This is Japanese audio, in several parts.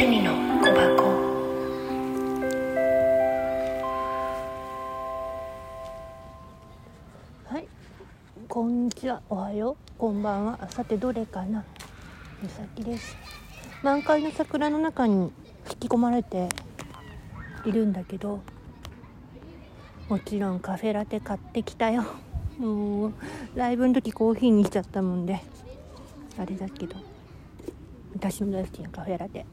趣味の小箱はい、こんにちは、おはよう、こんばんは。さてどれかな。みさきです。満開の桜の中に引き込まれているんだけど、もちろんカフェラテ買ってきたよ。もうライブの時コーヒーにしちゃったもんで、あれだけど、私の大好きなカフェラテ。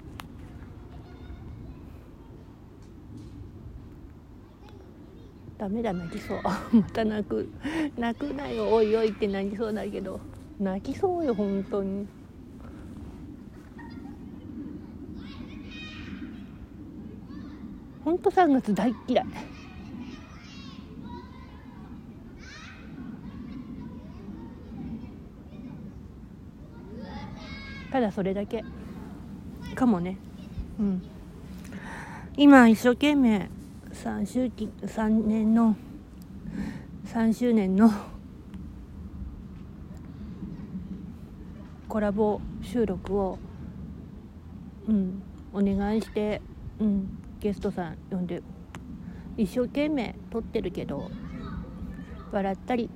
ダメだ泣きそう。また泣く。泣くなよ。おいおいって泣きそうだけど。泣きそうよ本当に。本当3月大っ嫌い。ただそれだけ。かもね。うん。今一生懸命3周期3年の3周年のコラボ収録を、うん、お願いして、うん、ゲストさん呼んで一生懸命撮ってるけど笑ったり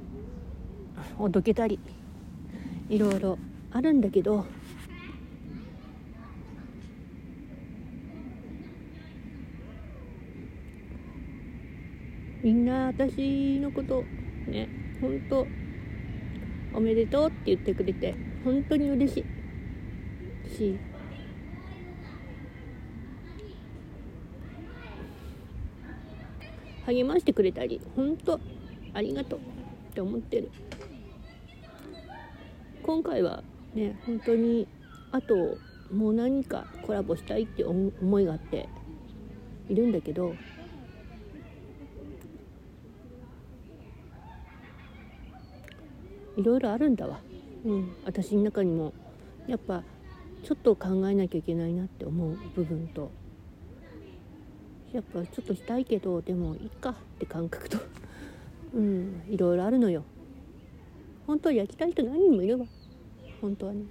おどけたりいろいろあるんだけどみんな私のことね本当おめでとうって言ってくれて本当に嬉しい。し励ましてくれたり本当ありがとうって思ってる。今回はね本当にあともう何かコラボしたいって思いがあっているんだけどいろいろあるんだわ、うん、私の中にも。やっぱちょっと考えなきゃいけないなって思う部分と。やっぱちょっとしたいけどでもいいかって感覚と。うん。いろいろあるのよ。本当は焼きたい人何人もいるわ。本当はね。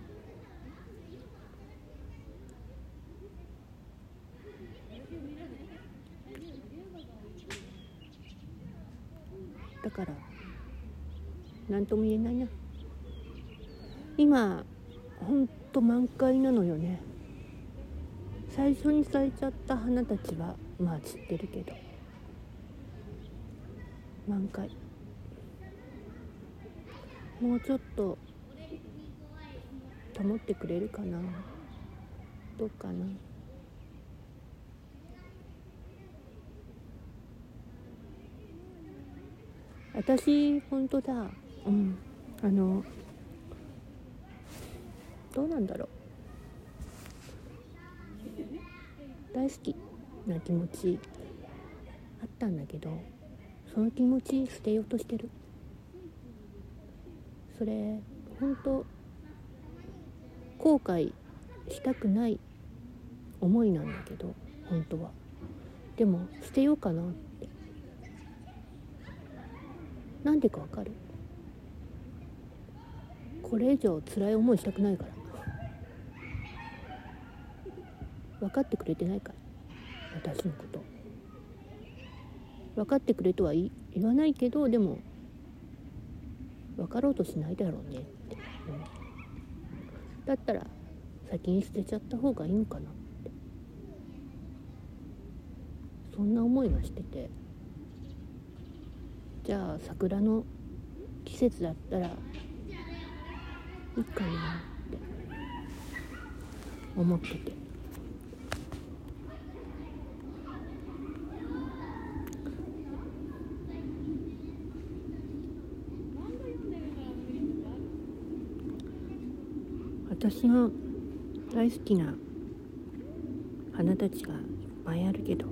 だから何とも言えないな。今ほんと満開なのよね。最初に咲いちゃった花たちはまあ散ってるけど。満開。もうちょっと保ってくれるかな。どうかな。私本当だうん。あのどうなんだろう。大好きな気持ちあったんだけどその気持ち捨てようとしてる。それ本当後悔したくない思いなんだけど本当は。でも捨てようかなって。なんでかわかる？これ以上辛い思いしたくないから。分かってくれてないから。私のこと。分かってくれとは言わないけどでも分かろうとしないだろうねって、うん、だったら先に捨てちゃった方がいいのかなって。そんな思いがしてて。じゃあ桜の季節だったらいいかなって思ってて。私の大好きな花たちがいっぱいあるけど。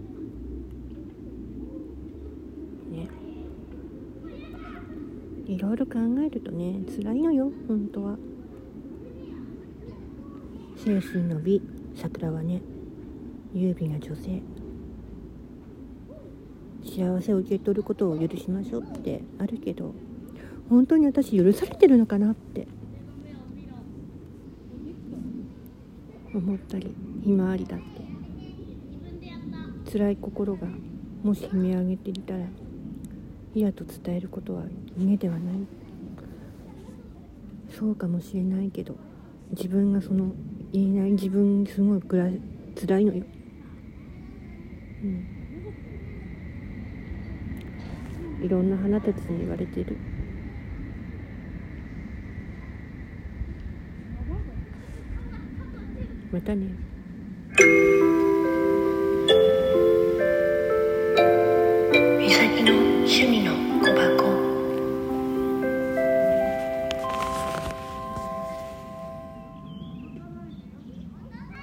ね。いろいろ考えるとね辛いのよ本当は。精神の美桜はね優美な女性。幸せを受け取ることを許しましょうってあるけど本当に私許されてるのかなって思ったりひまわりだって。辛い心がもし悲鳴上げていたら嫌と伝えることは夢ではない。そうかもしれないけど自分がその言えない自分すごいくら辛いのよ。うん。いろんな花たちに言われてる。またね。の趣味の小箱